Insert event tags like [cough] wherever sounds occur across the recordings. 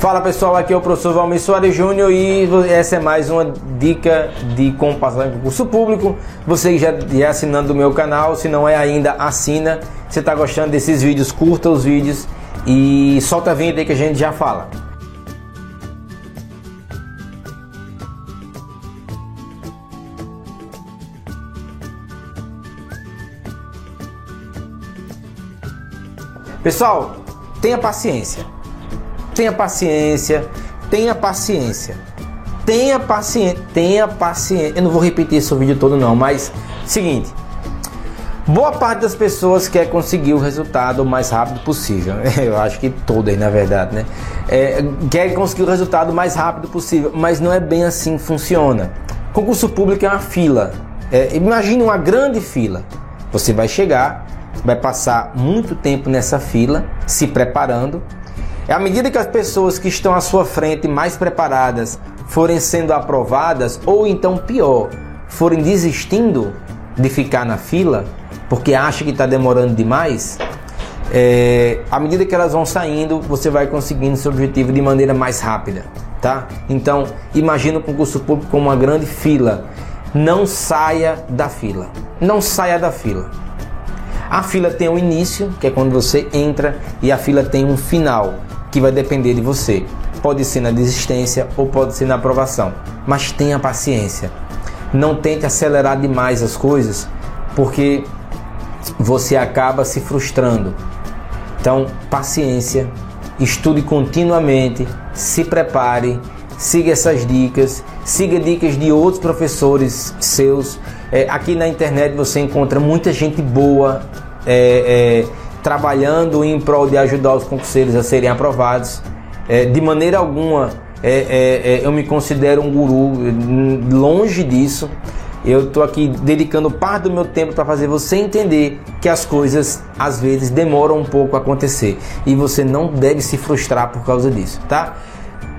Fala pessoal, aqui é o professor Valmir Soares Júnior e essa é mais uma dica de como passar em concurso público. Você já é assinando o meu canal, se não é ainda, assina. Se está gostando desses vídeos, curta os vídeos e solta a vinheta aí que a gente já fala. Pessoal, tenha paciência. Tenha paciência, tenha paciência. Tenha paciência, tenha paciência. Eu não vou repetir esse vídeo todo não, mas seguinte, Boa parte das pessoas quer conseguir o resultado o mais rápido possível. [laughs] Eu acho que todas, na verdade, né? É, quer conseguir o resultado o mais rápido possível, mas não é bem assim que funciona. Concurso público é uma fila. É, imagine uma grande fila. Você vai chegar, vai passar muito tempo nessa fila, se preparando, à medida que as pessoas que estão à sua frente mais preparadas forem sendo aprovadas, ou então pior, forem desistindo de ficar na fila, porque acha que está demorando demais, é, à medida que elas vão saindo, você vai conseguindo seu objetivo de maneira mais rápida, tá? Então, imagina o concurso público como uma grande fila. Não saia da fila. Não saia da fila. A fila tem um início, que é quando você entra, e a fila tem um final que vai depender de você. Pode ser na desistência ou pode ser na aprovação. Mas tenha paciência. Não tente acelerar demais as coisas, porque você acaba se frustrando. Então, paciência, estude continuamente, se prepare, siga essas dicas, siga dicas de outros professores seus. É, aqui na internet você encontra muita gente boa. É, é, trabalhando em prol de ajudar os concurseiros a serem aprovados. É, de maneira alguma é, é, eu me considero um guru, longe disso. Eu estou aqui dedicando parte do meu tempo para fazer você entender que as coisas às vezes demoram um pouco a acontecer e você não deve se frustrar por causa disso, tá?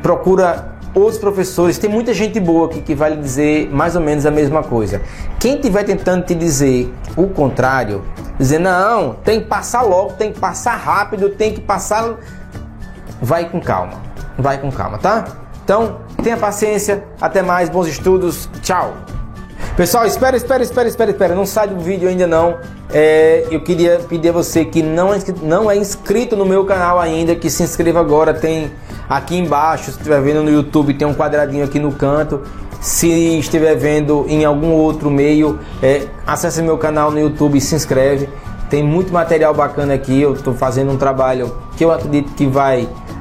Procura outros professores, tem muita gente boa aqui que vai lhe dizer mais ou menos a mesma coisa. Quem estiver tentando te dizer o contrário, dizer não, tem que passar logo, tem que passar rápido, tem que passar. Vai com calma, vai com calma, tá? Então, tenha paciência, até mais, bons estudos, tchau! Pessoal, espera, espera, espera, espera, espera, não sai do vídeo ainda não. É, eu queria pedir a você que não é, não é inscrito no meu canal ainda, que se inscreva agora, tem aqui embaixo, se estiver vendo no YouTube, tem um quadradinho aqui no canto. Se estiver vendo em algum outro meio, é, acesse meu canal no YouTube e se inscreve. Tem muito material bacana aqui, eu estou fazendo um trabalho que eu acredito que vai